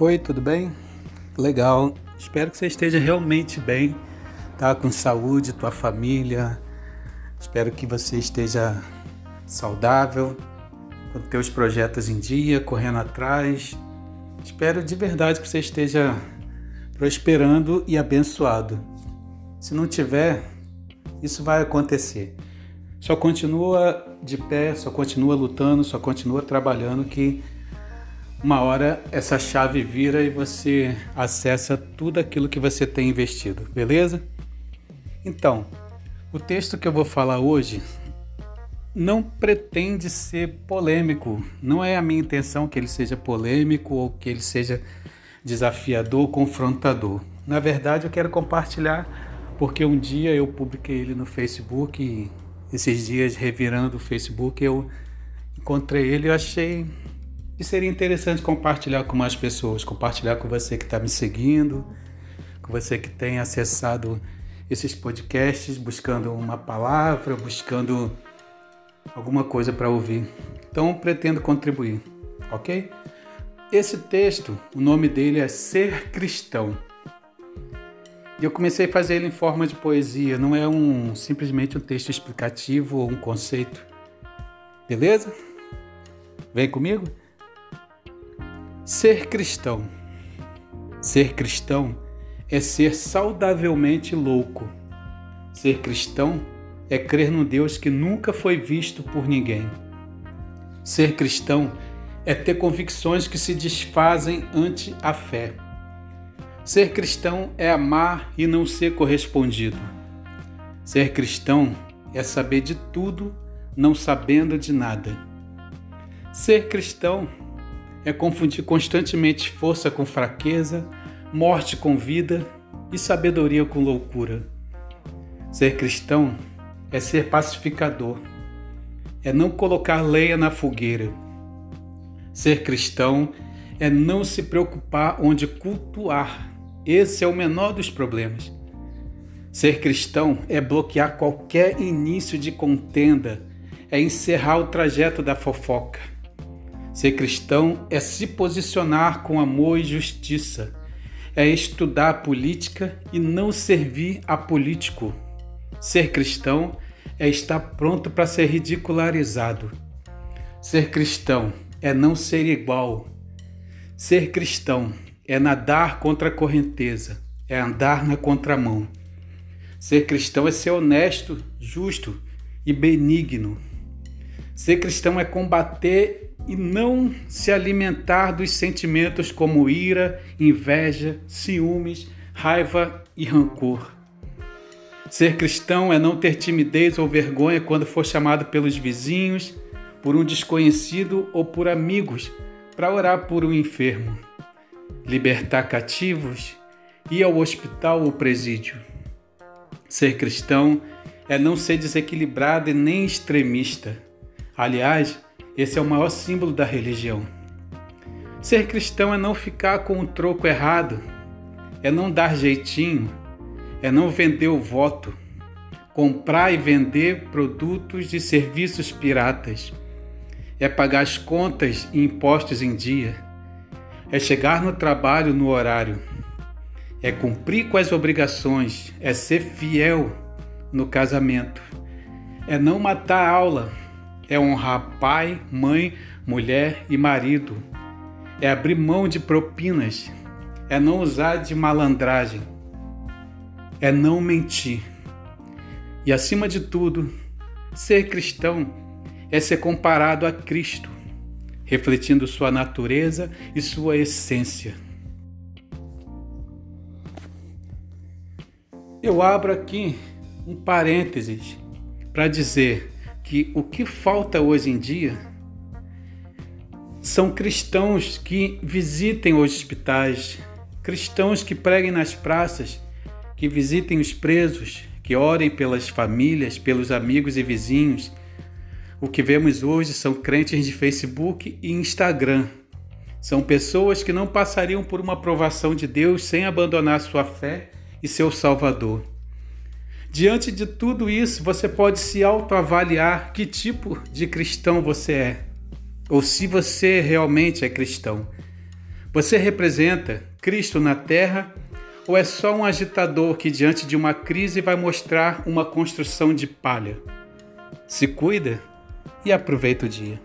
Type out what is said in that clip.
Oi, tudo bem? Legal. Espero que você esteja realmente bem, tá? Com saúde, tua família. Espero que você esteja saudável, com teus projetos em dia, correndo atrás. Espero de verdade que você esteja prosperando e abençoado. Se não tiver, isso vai acontecer. Só continua de pé, só continua lutando, só continua trabalhando que uma hora essa chave vira e você acessa tudo aquilo que você tem investido, beleza? Então, o texto que eu vou falar hoje não pretende ser polêmico. Não é a minha intenção que ele seja polêmico ou que ele seja desafiador, confrontador. Na verdade, eu quero compartilhar porque um dia eu publiquei ele no Facebook e esses dias revirando o Facebook eu encontrei ele e achei e seria interessante compartilhar com mais pessoas, compartilhar com você que está me seguindo, com você que tem acessado esses podcasts, buscando uma palavra, buscando alguma coisa para ouvir. Então, pretendo contribuir, ok? Esse texto, o nome dele é Ser Cristão. E eu comecei a fazer ele em forma de poesia, não é um simplesmente um texto explicativo ou um conceito. Beleza? Vem comigo? Ser cristão. Ser cristão é ser saudavelmente louco. Ser cristão é crer no Deus que nunca foi visto por ninguém. Ser cristão é ter convicções que se desfazem ante a fé. Ser cristão é amar e não ser correspondido. Ser cristão é saber de tudo, não sabendo de nada. Ser cristão é confundir constantemente força com fraqueza, morte com vida e sabedoria com loucura. Ser cristão é ser pacificador, é não colocar lenha na fogueira. Ser cristão é não se preocupar onde cultuar. Esse é o menor dos problemas. Ser cristão é bloquear qualquer início de contenda, é encerrar o trajeto da fofoca. Ser cristão é se posicionar com amor e justiça, é estudar a política e não servir a político. Ser cristão é estar pronto para ser ridicularizado. Ser cristão é não ser igual. Ser cristão é nadar contra a correnteza, é andar na contramão. Ser cristão é ser honesto, justo e benigno. Ser cristão é combater e não se alimentar dos sentimentos como ira, inveja, ciúmes, raiva e rancor. Ser cristão é não ter timidez ou vergonha quando for chamado pelos vizinhos, por um desconhecido ou por amigos para orar por um enfermo, libertar cativos, ir ao hospital ou presídio. Ser cristão é não ser desequilibrado e nem extremista. Aliás, esse é o maior símbolo da religião. Ser cristão é não ficar com o troco errado, é não dar jeitinho, é não vender o voto, comprar e vender produtos e serviços piratas, é pagar as contas e impostos em dia, é chegar no trabalho no horário, é cumprir com as obrigações, é ser fiel no casamento, é não matar a aula, é honrar pai, mãe, mulher e marido. É abrir mão de propinas. É não usar de malandragem. É não mentir. E acima de tudo, ser cristão é ser comparado a Cristo, refletindo sua natureza e sua essência. Eu abro aqui um parênteses para dizer que o que falta hoje em dia são cristãos que visitem os hospitais, cristãos que preguem nas praças, que visitem os presos, que orem pelas famílias, pelos amigos e vizinhos. O que vemos hoje são crentes de Facebook e Instagram. São pessoas que não passariam por uma aprovação de Deus sem abandonar sua fé e seu Salvador. Diante de tudo isso, você pode se autoavaliar que tipo de cristão você é, ou se você realmente é cristão. Você representa Cristo na terra ou é só um agitador que, diante de uma crise, vai mostrar uma construção de palha? Se cuida e aproveita o dia.